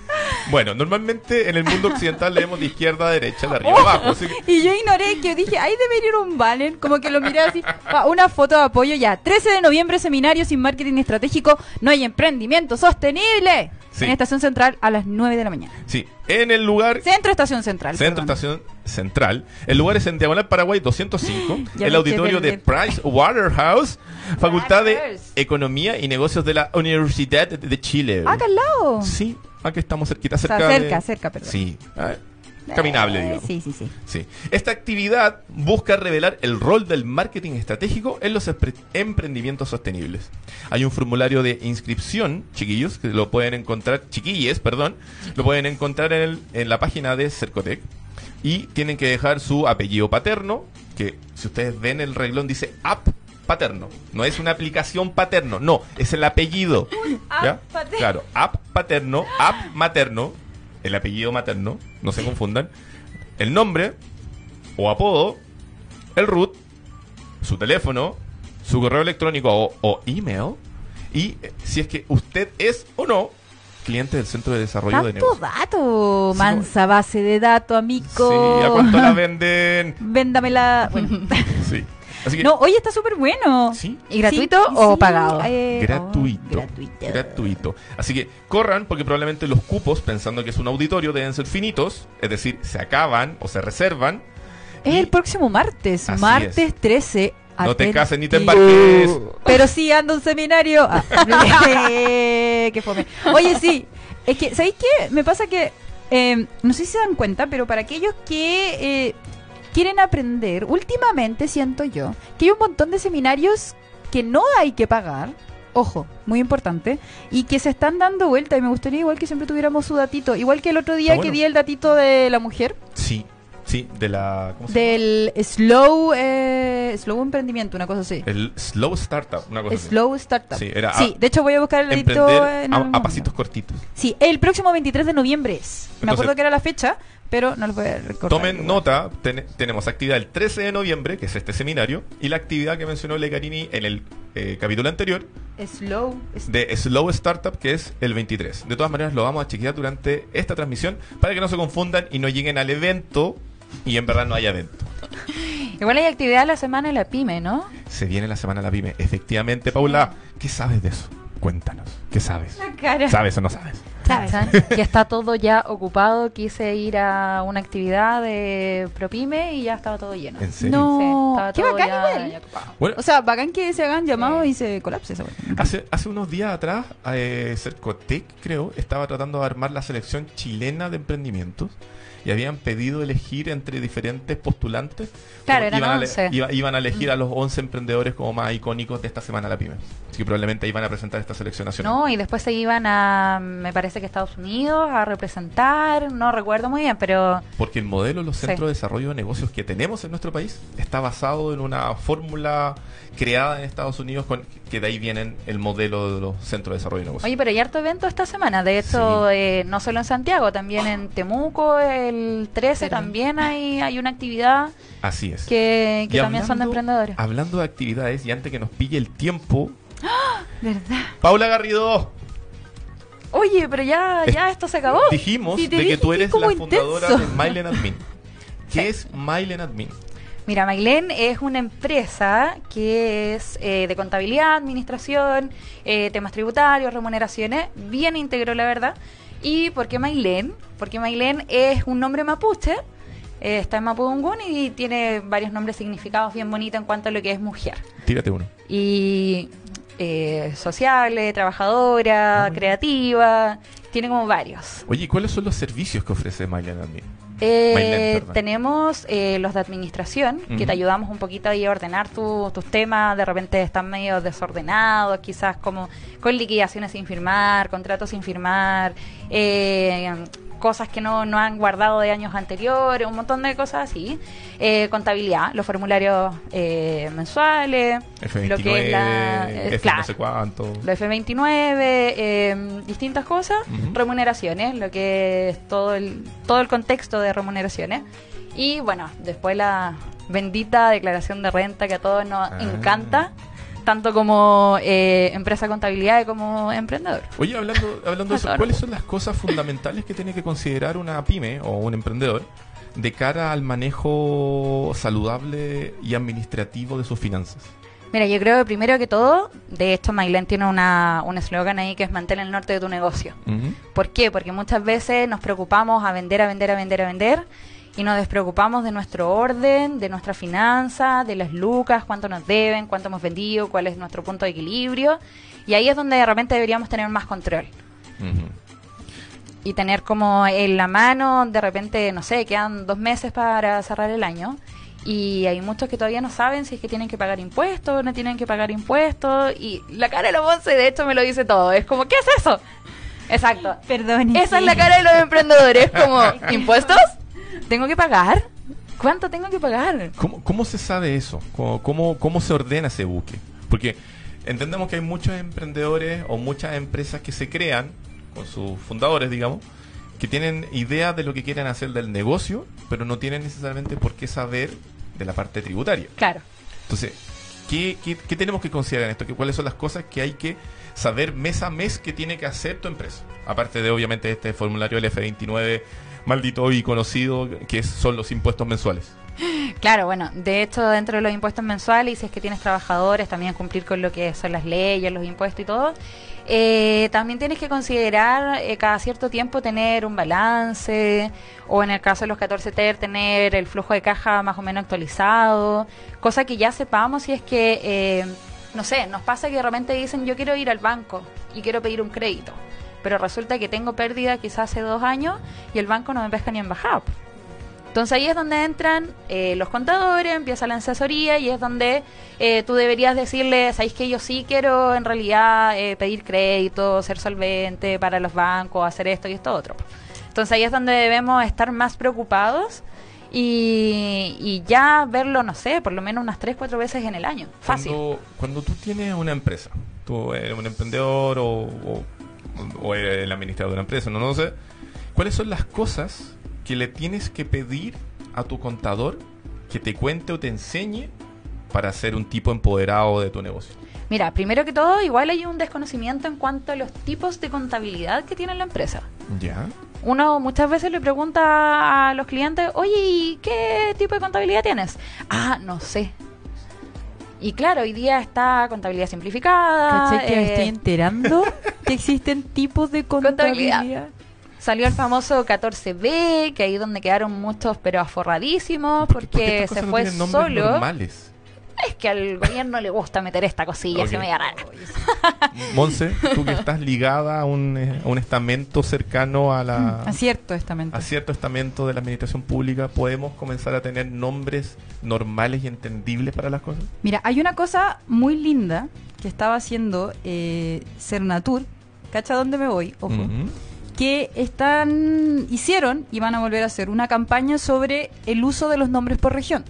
Bueno, normalmente en el mundo occidental leemos de izquierda a derecha, de arriba a abajo. así que- Y yo ignoré que dije, ahí debería ir un banner, como que lo miré así, una foto de apoyo ya. 13 de noviembre, seminario sin marketing estratégico, no hay emprendimiento sostenible. Sí. En Estación Central a las 9 de la mañana. Sí, en el lugar Centro Estación Central. Centro perdón. Estación Central. El lugar es en Diagonal Paraguay 205, Ya el auditorio de. Price Waterhouse, Facultad de. Economía y Negocios de la Universidad de Chile. Ah, acá al lado. Sí, aquí estamos cerquita, O sea, cerca cerca, de- cerca, perdón. Sí, ah, caminable, Eh, digamos. Sí, sí, sí. Sí. Esta actividad busca revelar el rol del marketing estratégico en los empre- emprendimientos sostenibles. Hay un formulario de inscripción, chiquillos, que lo pueden encontrar, chiquilles, perdón, lo pueden encontrar en, el- en la página de Cercotec. Y tienen que dejar su apellido paterno, que si ustedes ven el reglón dice app paterno. No es una aplicación paterno, no, es el apellido. app ¿Ya? paterno. Claro, app paterno, app materno, el apellido materno, no se confundan. El nombre o apodo, el root, su teléfono, su correo electrónico o, o email y eh, si es que usted es o no cliente del Centro de Desarrollo de Negocios. dato, mansa base de datos, amigo. Sí, ¿a cuánto la venden? Véndamela. Bueno. Sí. Así que, no, oye, está súper bueno. sí, ¿Y gratuito o pagado? eh, gratuito. oh, gratuito. Gratuito. Así que corran porque probablemente los cupos, pensando que es un auditorio, deben ser finitos, es decir, se acaban o se reservan. Es Y- el próximo martes, Así martes es. 13. No te cases ni te embarques. Pero sí ando a un seminario. Ah, qué fome. Oye, sí. Es que, ¿sabéis qué? Me pasa que, eh, no sé si se dan cuenta, pero para aquellos que eh, quieren aprender, últimamente siento yo que hay un montón de seminarios que no hay que pagar. Ojo, muy importante. Y que se están dando vuelta. Y me gustaría igual que siempre tuviéramos su datito. Igual que el otro día bueno. que di el datito de la mujer. Sí, sí, de la. ¿Cómo se llama? Del slow, eh, slow emprendimiento, una cosa así. El Slow Startup, una cosa así. Slow Startup. Sí, era Sí, a- de hecho voy a buscar el Emprender en a, a pasitos cortitos. Sí, el próximo 23 de noviembre es. Me Entonces- acuerdo que era la fecha, pero no les voy a recordar. Tomen nota, ten- tenemos actividad el 13 de noviembre, que es este seminario, y la actividad que mencionó Legarini en el eh, capítulo anterior, Slow. de Slow Startup, que es el 23. De todas maneras, lo vamos a chequear durante esta transmisión para que no se confundan y no lleguen al evento y en verdad no haya evento. Igual hay actividad la semana en la pyme, ¿no? Se viene la semana de la pyme. Efectivamente, Paula, ¿qué sabes de eso? Cuéntanos, ¿qué sabes? La cara. ¿Sabes o no sabes? Que está todo ya ocupado. Quise ir a una actividad de ProPyme y ya estaba todo lleno. ¿En serio? No, Sí, estaba qué todo bacán ya- igual. ya. Bueno, O sea, bacán que se hagan llamados Sí. y se colapse esa wea. hace, hace unos días atrás, eh, Cercotec, creo, estaba tratando de armar la selección chilena de emprendimientos y habían pedido elegir entre diferentes postulantes. Claro, eran iban, a, ele- 11. iba- iban a elegir a los 11 emprendedores como más icónicos de esta semana la pyme. Así que probablemente iban a presentar esta selección nacional. No, y después se iban a, me parece que Estados Unidos, a representar, no recuerdo muy bien, pero Porque el modelo de los Sí. centros de desarrollo de negocios que tenemos en nuestro país está basado en una fórmula creada en Estados Unidos con que de ahí vienen el modelo de los centros de desarrollo de negocios. Oye, pero hay harto evento esta semana. De hecho, Sí. eh, no solo en Santiago, también en Temuco, el 13 Pero- también hay, hay una actividad Así es. que, también son de emprendedores. Hablando de actividades y antes que nos pille el tiempo, ¿Verdad? Paula Garrido, Oye, pero ya, ya esto se acabó. dijimos Sí, de que tú eres la fundadora intenso. de Mylen Admin. ¿Qué Sí. es Mylen Admin? Mira, Mailén es una empresa que es eh, de contabilidad, administración, eh, temas tributarios, remuneraciones, bien íntegro, la verdad. ¿Y por qué Mailén? Porque Mailén es un nombre mapuche, eh, está en Mapudungún y tiene varios nombres significados bien bonitos en cuanto a lo que es mujer. Tírate uno. Y sociable, trabajadora, Ah, creativa, tiene como varios. Oye, ¿y ¿cuáles son los servicios que ofrece Mylen Admin? Eh, tenemos eh, los de administración, que te ayudamos un poquito ahí a ordenar tu- tus temas, de repente están medio desordenados, quizás como con liquidaciones sin firmar, contratos sin firmar, eh, cosas que no, no han guardado de años anteriores, un montón de cosas así. Eh, contabilidad, los formularios eh, mensuales, F29, lo que es la... F claro, no sé cuánto. los F29, eh, distintas cosas, remuneraciones, lo que es todo el, todo el contexto de remuneraciones. Y bueno, después la bendita declaración de renta que a todos nos Ah. encanta, tanto como eh, empresa contabilidad como emprendedor. Oye, hablando, hablando de eso. ¿cuáles son las cosas fundamentales que tiene que considerar una pyme o un emprendedor de cara al manejo saludable y administrativo de sus finanzas? Mira, yo creo que primero que todo, de hecho Mailén tiene una, un eslogan ahí que es mantén el norte de tu negocio. ¿Por qué? Porque muchas veces nos preocupamos a vender, a vender, a vender, a vender y nos despreocupamos de nuestro orden, de nuestra finanza, de las lucas, cuánto nos deben, cuánto hemos vendido, cuál es nuestro punto de equilibrio. Y ahí es donde de repente deberíamos tener más control. Y tener como en la mano, de repente, no sé, quedan dos meses para cerrar el año. Y hay muchos que todavía no saben si es que tienen que pagar impuestos, no tienen que pagar impuestos. Y la cara de los once, de hecho, me lo dice todo. Es como, ¿qué es eso? Exacto. Perdón. Esa es la cara de los emprendedores, como, ¿impuestos? ¿Tengo que pagar? ¿Cuánto tengo que pagar? ¿Cómo, cómo se sabe eso? ¿Cómo, cómo, cómo se ordena ese buque? Porque entendemos que hay muchos emprendedores o muchas empresas que se crean, con sus fundadores, digamos, que tienen idea de lo que quieren hacer del negocio, pero no tienen necesariamente por qué saber de la parte tributaria. Claro. Entonces, ¿qué, qué, qué tenemos que considerar en esto? ¿Qué- ¿Cuáles son las cosas que hay que saber mes a mes que tiene que hacer tu empresa? Aparte de, obviamente, este formulario del F29 maldito y conocido, que son los impuestos mensuales. Claro, bueno, de hecho, dentro de los impuestos mensuales, y si es que tienes trabajadores, también cumplir con lo que son las leyes, los impuestos y todo. Eh, también tienes que considerar eh, cada cierto tiempo tener un balance, o en el caso de los 14 TER, tener el flujo de caja más o menos actualizado, cosa que ya sepamos si es que, eh, no sé, nos pasa que de repente dicen yo quiero ir al banco y quiero pedir un crédito, pero resulta que tengo pérdida quizás hace dos años y el banco no me pesca ni en bajada. Entonces ahí es donde entran eh, los contadores, empieza la asesoría y es donde eh, tú deberías decirle, sabéis que yo sí quiero en realidad eh, pedir crédito, ser solvente para los bancos, hacer esto y esto otro. Entonces ahí es donde debemos estar más preocupados y, y ya verlo, no sé, por lo menos unas 3, 4 veces en el año. Fácil. Cuando, cuando tú tienes una empresa, tú eres un emprendedor o, o, o eres el administrador de una empresa, no, no sé, ¿cuáles son las cosas que le tienes que pedir a tu contador que te cuente o te enseñe para ser un tipo empoderado de tu negocio? Mira, primero que todo, igual hay un desconocimiento en cuanto a los tipos de contabilidad que tiene la empresa. Ya. Uno muchas veces le pregunta a los clientes, oye, ¿y qué tipo de contabilidad tienes? Ah, no sé. Y claro, hoy día está contabilidad simplificada. ¿Cachai que me eh, estoy enterando que existen tipos de Contabilidad. contabilidad? Salió el famoso 14B, que ahí es donde quedaron muchos pero aforradísimos ¿Por qué- por qué porque se no fue solo. normales? Es que al gobierno le gusta meter esta cosilla Ok. media rara. Monse, tú que estás ligada a un, eh, a un estamento cercano a la... Acierto estamento. a cierto estamento de la administración pública, ¿podemos comenzar a tener nombres normales y entendibles para las cosas? Mira, hay una cosa muy linda que estaba haciendo eh, Cernatur, ¿cacha dónde me voy? Ojo. Que están, hicieron y van a volver a hacer una campaña sobre el uso de los nombres por región.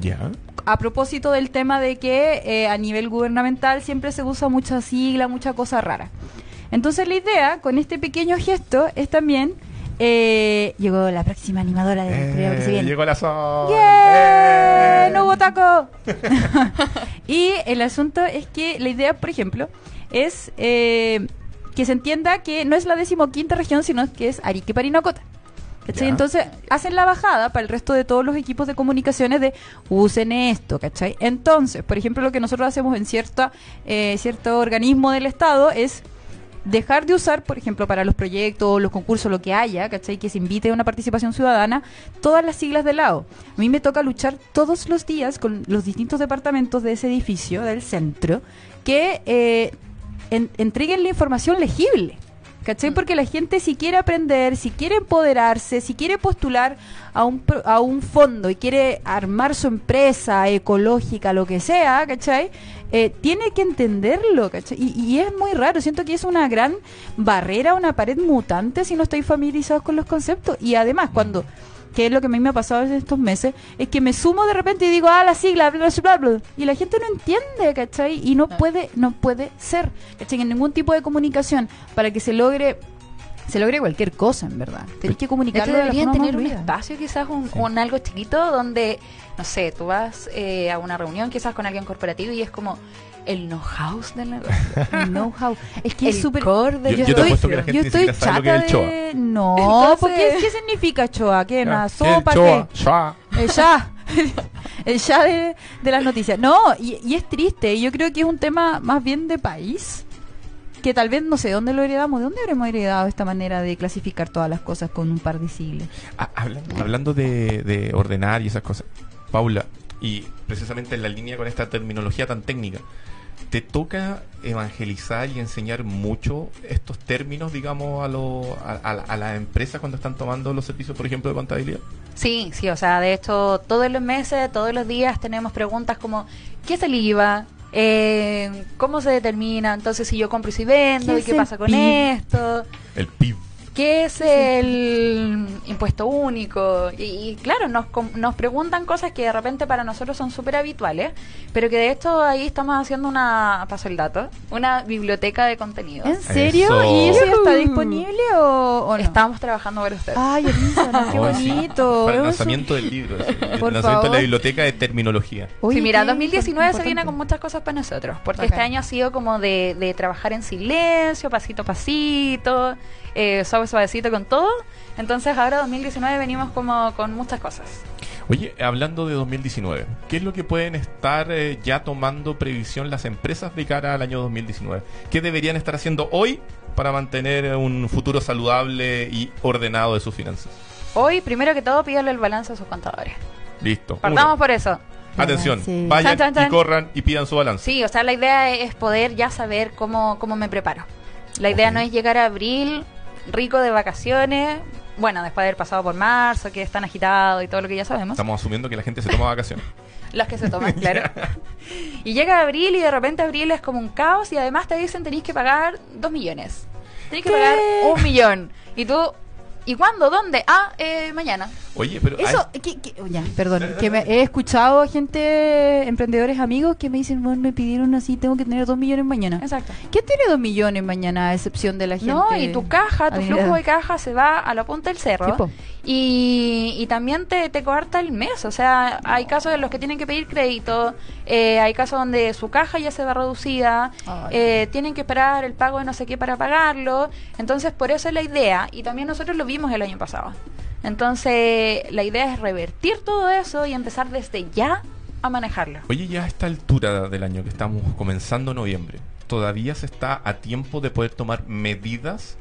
Ya. A propósito del tema de que eh, a nivel gubernamental siempre se usa mucha sigla, mucha cosa rara. Entonces la idea con este pequeño gesto es también... eh, llegó la próxima animadora del programa que se Eh, viene. llegó la sol. ¡Yeah! Eh. ¡No hubo taco! y el asunto es que la idea, por ejemplo, es eh, que se entienda que no es la decimoquinta región, sino que es Arique Parinacota. ¿Cachai? Ya. Entonces hacen la bajada para el resto de todos los equipos de comunicaciones de usen esto, ¿cachai? Entonces, por ejemplo, lo que nosotros hacemos en cierta, eh, cierto organismo del Estado es dejar de usar, por ejemplo, para los proyectos, los concursos, lo que haya, ¿cachai? Que se invite a una participación ciudadana, todas las siglas de lado. A mí me toca luchar todos los días con los distintos departamentos de ese edificio, del centro, que eh, en- entreguen la información legible. ¿Cachai? Porque la gente si quiere aprender, si quiere empoderarse, si quiere postular a un, a un fondo y quiere armar su empresa ecológica, lo que sea, ¿cachai? Eh, tiene que entenderlo, ¿cachai? Y, y es muy raro, siento que es una gran barrera, una pared mutante si no estáis familiarizados con los conceptos. Y además, cuando, que es lo que a mí me ha pasado en estos meses, es que me sumo de repente y digo, ah, la sigla, bla, bla, bla, bla, y la gente no entiende, ¿cachai? Y no puede, no puede ser, ¿cachai? En ningún tipo de comunicación para que se logre se logre cualquier cosa, en verdad. Tenéis que De comunicarlo la deberían forma tener más un espacio, quizás un, Sí. un algo chiquito donde, no sé, tú vas eh, a una reunión quizás con alguien corporativo y es como el know-how del negocio. El know-how. Es que El es súper... Yo- yo estoy- yo estoy que es el chata choa. de... No, Entonces- porque ¿qué significa choa? ¿Qué? ¿Una sopa? El ¿Qué? choa, choa. El ya. El ya de, de las noticias. No, y, y es triste. Yo creo que es un tema más bien de país. Que tal vez no sé dónde lo heredamos. ¿De dónde habremos heredado esta manera de clasificar todas las cosas con un par de siglas? Ah, hablando, hablando de, de ordenar y esas cosas, Paula, y precisamente en la línea con esta terminología tan técnica, ¿te toca evangelizar y enseñar mucho estos términos, digamos, a, lo, a, a, a las empresas cuando están tomando los servicios, por ejemplo, de contabilidad? Sí, sí, o sea, de hecho, todos los meses, todos los días tenemos preguntas como, ¿qué es el IVA? Eh, ¿Cómo se determina? Entonces, si yo compro y si vendo, ¿Qué ¿y qué pasa con PIB? esto? El PIB. ¿Qué es el impuesto único? Y, y claro, nos, com- nos preguntan cosas que de repente para nosotros son súper habituales, pero que de hecho ahí estamos haciendo una, paso el dato, una biblioteca de contenidos. ¿En serio? Eso. ¿Y eso ya está disponible o, o no? Estamos trabajando para ustedes. Ay, Elisa, qué bonito. Para el lanzamiento del libro, sí, el Por lanzamiento de favor. la biblioteca de terminología. Oye, sí, mira, qué 2019 se viene con muchas cosas para nosotros, porque este año ha sido como de, de trabajar en silencio, pasito a pasito, eh, suave suavecito con todo. Entonces ahora 2019 venimos como con muchas cosas. Oye, hablando de 2019, ¿qué es lo que pueden estar eh, ya tomando previsión las empresas de cara al año 2019? ¿Qué deberían estar haciendo hoy para mantener un futuro saludable y ordenado de sus finanzas? Hoy, primero que todo, pídale el balance a sus contadores. Listo. Partamos Uno. por eso. Atención, Sí. vayan Chan, chan, chan. y corran y pidan su balance. Sí, o sea, la idea es poder ya saber cómo, cómo me preparo. La idea Ok. no es llegar a abril rico de vacaciones, bueno, después de haber pasado por marzo, que es tan agitado y todo lo que ya sabemos. Estamos asumiendo que la gente se toma vacaciones. Los que se toman, claro. y llega abril y de repente abril es como un caos y además te dicen tenéis que pagar dos millones. Tenéis que ¿Qué? pagar un millón. Y tú, ¿y cuándo? ¿Dónde? Ah, eh, mañana. Oye, pero... Eso, que, que- oh, ya, perdón, que me, he escuchado a gente, emprendedores amigos que me dicen, bueno, me pidieron así, tengo que tener dos millones mañana. Exacto. ¿Quién tiene dos millones mañana a excepción de la gente? No, y tu caja, tu flujo de caja se va a la punta del cerro. Sí. Y, y también te, te coarta el mes. O sea, hay casos en los que tienen que pedir crédito, eh, hay casos donde su caja ya se va reducida, eh, tienen que esperar el pago de no sé qué para pagarlo. Entonces, por eso es la idea. Y también nosotros lo vimos el año pasado. Entonces, la idea es revertir todo eso y empezar desde ya a manejarlo. Oye, ya a esta altura del año que estamos comenzando noviembre, ¿todavía se está a tiempo de poder tomar medidas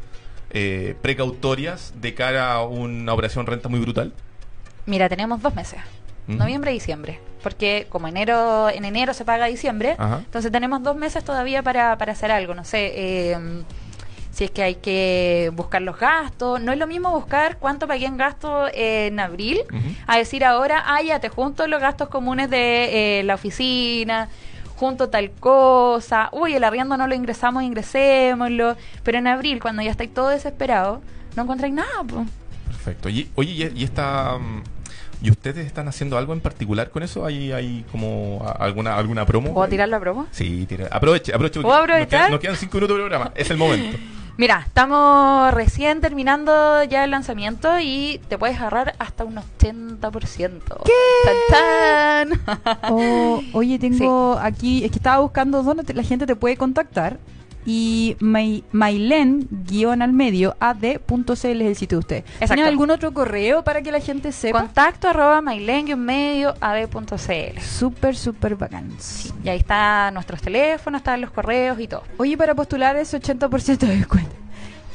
eh, precautorias de cara a una operación renta muy brutal? Mira, tenemos dos meses. Noviembre y diciembre. Porque como enero, en enero se paga diciembre, Ajá. entonces tenemos dos meses todavía para, para hacer algo. No sé, eh, si es que hay que buscar los gastos. No es lo mismo buscar cuánto pagué en gasto en abril, a decir ahora, ah, ya te junto los gastos comunes de eh, la oficina, junto tal cosa, uy, el arriendo no lo ingresamos, ingresémoslo. Pero en abril, cuando ya estáis todo desesperado, no encontráis nada, pues. Perfecto. Y, oye, y, y esta... mm, ¿Y ustedes están haciendo algo en particular con eso? ¿Hay, hay como alguna alguna promo? ¿Puedo tirar la promo? Sí, tira. Aproveche, aproveche. ¿Puedo nos quedan- aprovechar? Nos quedan, cinco minutos de programa. Es el momento. Mira, estamos recién terminando ya el lanzamiento y te puedes agarrar hasta un 80%. ¿Qué? ¡Tan, tan! Oh, oye, tengo aquí, es que estaba buscando dónde te- la gente te puede contactar. Y my, Mailen, guion al medio, ad.cl es el sitio de usted. Exacto. ¿Tiene algún otro correo para que la gente sepa? Contacto arroba mailen-medio ad.cl. Súper, súper bacán. Y ahí están nuestros teléfonos, están los correos y todo. Oye, para postular ese 80% de descuento,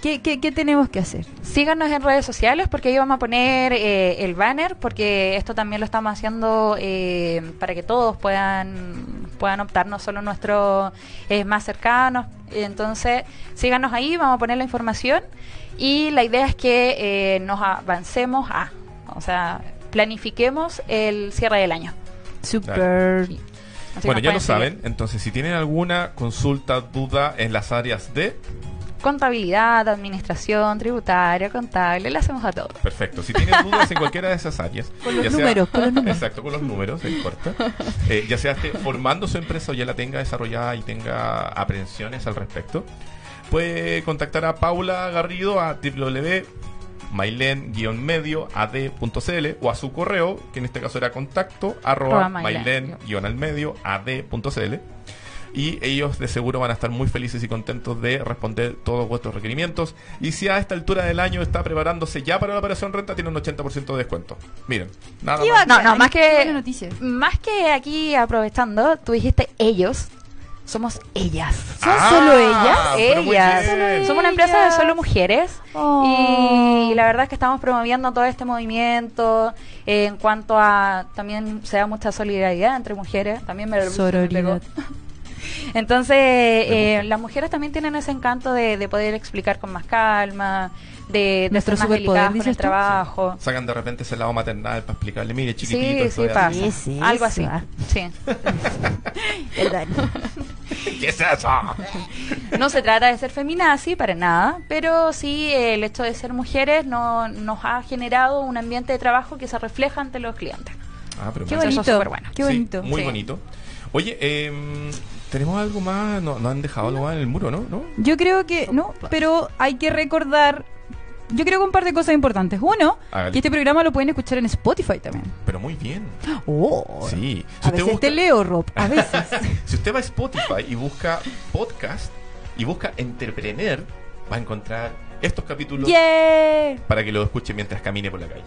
¿qué, qué, qué tenemos que hacer? Síganos en redes sociales porque ahí vamos a poner eh, el banner porque esto también lo estamos haciendo eh, para que todos puedan puedan optar, no solo nuestros eh, más cercanos. Entonces, síganos ahí, vamos a poner la información y la idea es que eh, nos avancemos a, o sea, planifiquemos el cierre del año. Súper. Sí. bueno, ya lo saben. Entonces, si tienen alguna consulta, duda en las áreas de... Contabilidad, administración, tributaria, contable, le hacemos a todo. Perfecto. Si tienen dudas en cualquiera de esas áreas, Con los sea- números, con los números. Exacto, con los números, no importa. Eh, ya sea esté formando su empresa o ya la tenga desarrollada y tenga aprensiones al respecto, puede contactar a Paula Garrido a www.mailen-medio ad.cl o a su correo, que en este caso era contacto arroba Arroba mailen. mailen-al-medio ad.cl y ellos de seguro van a estar muy felices y contentos de responder todos vuestros requerimientos. Y si a esta altura del año está preparándose ya para la operación renta, tiene un 80% de descuento. Miren, nada más. No, no, más que más que aquí aprovechando, tú dijiste ellos, somos ellas. ¿Son Ah, solo ellas? muy ellas. Solo Somos una empresa de ellas. solo mujeres Oh. y la verdad es que estamos promoviendo todo este movimiento eh, en cuanto a también se da mucha solidaridad entre mujeres, también me lo se me Sororidad. pegó. Entonces, eh, las mujeres también tienen ese encanto de, de poder explicar con más calma, de, de Nuestro ser más superpoder, delicadas con el tú. trabajo. Sacan de repente ese lado maternal para explicarle, mire, chiquitito, Sí, sí pasa. así". ¿Qué es Algo así. Sí. Perdón. ¿Qué es eso? No se trata de ser feminazi para nada, pero sí eh, el hecho de ser mujeres no, nos ha generado un ambiente de trabajo que se refleja ante los clientes. Ah, pero Qué bueno. Bonito. bueno. Qué Sí, bonito. muy Sí. bonito. Oye, em, tenemos algo más, no, no han dejado algo más en el muro, ¿no? ¿No? Yo creo que no, pero hay que recordar. Yo creo que un par de cosas importantes. Uno, que este programa lo pueden escuchar en Spotify también. Pero muy bien. Oh. Sí. A veces busca- te leo, Rob. A veces. Si usted va a Spotify y busca podcast y busca entrepreneur, va a encontrar estos capítulos ¡Yeah! para que lo escuche mientras camine por la calle.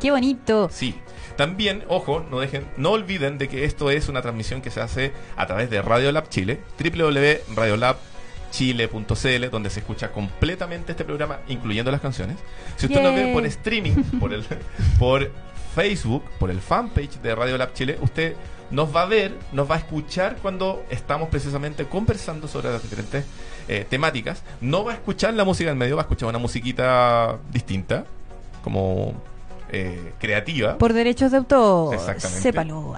¡Qué bonito! Sí. También, ojo, no dejen, no olviden de que esto es una transmisión que se hace a través de Radiolab Chile, www.radiolabchile.cl, donde se escucha completamente este programa, incluyendo las canciones. Si usted nos ve por streaming, por el, por Facebook, por el fanpage de Radiolab Chile, usted nos va a ver, nos va a escuchar cuando estamos precisamente conversando sobre las diferentes eh, temáticas. No va a escuchar la música en medio, va a escuchar una musiquita distinta, como eh, creativa. Por derechos de autor. Exactamente. Sépalo.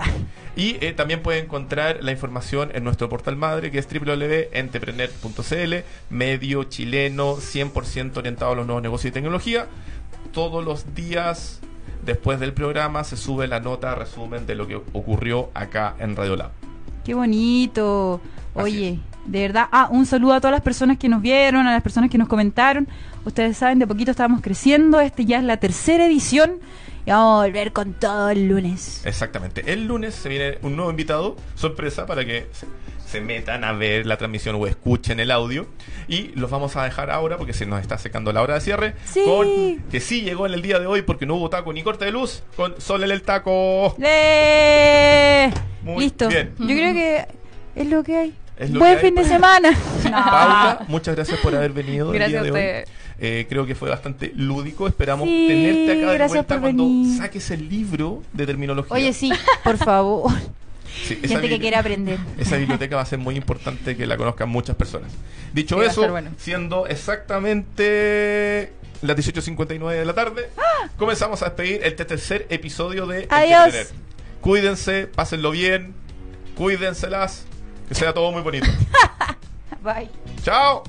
Y eh, también puede encontrar la información en nuestro portal madre que es www.entrepreneur.cl, medio chileno 100% orientado a los nuevos negocios y tecnología. Todos los días después del programa se sube la nota resumen de lo que ocurrió acá en Radio Lab. ¡Qué bonito! Así Oye, De verdad. Ah, un saludo a todas las personas que nos vieron, a las personas que nos comentaron. Ustedes saben, de poquito estábamos creciendo. Este ya es la tercera edición. Y vamos a volver con todo el lunes. Exactamente. El lunes se viene un nuevo invitado, sorpresa, para que se, metan a ver la transmisión o escuchen el audio. Y los vamos a dejar ahora porque se nos está secando la hora de cierre. Sí. Con que sí llegó en el día de hoy porque no hubo taco ni corte de luz. Con Sol en el taco. Muy Listo. bien. Yo creo que es lo que hay. Buen que hay. fin de semana. Paula, muchas gracias por haber venido el Gracias día de a hoy. Eh, creo que fue bastante lúdico. Esperamos Sí, tenerte acá de vuelta cuando venir. saques el libro de terminología. Oye, sí, por favor. Sí, Gente que quiera aprender. Esa biblioteca va a ser muy importante que la conozcan muchas personas. Dicho Sí, eso, bueno. siendo exactamente las 18.59 de la tarde, comenzamos a despedir el tercer episodio de El ¡Ah! Adiós. Tener. Cuídense, pásenlo bien, cuídenselas, que sea todo muy bonito. Bye. ¡Chao!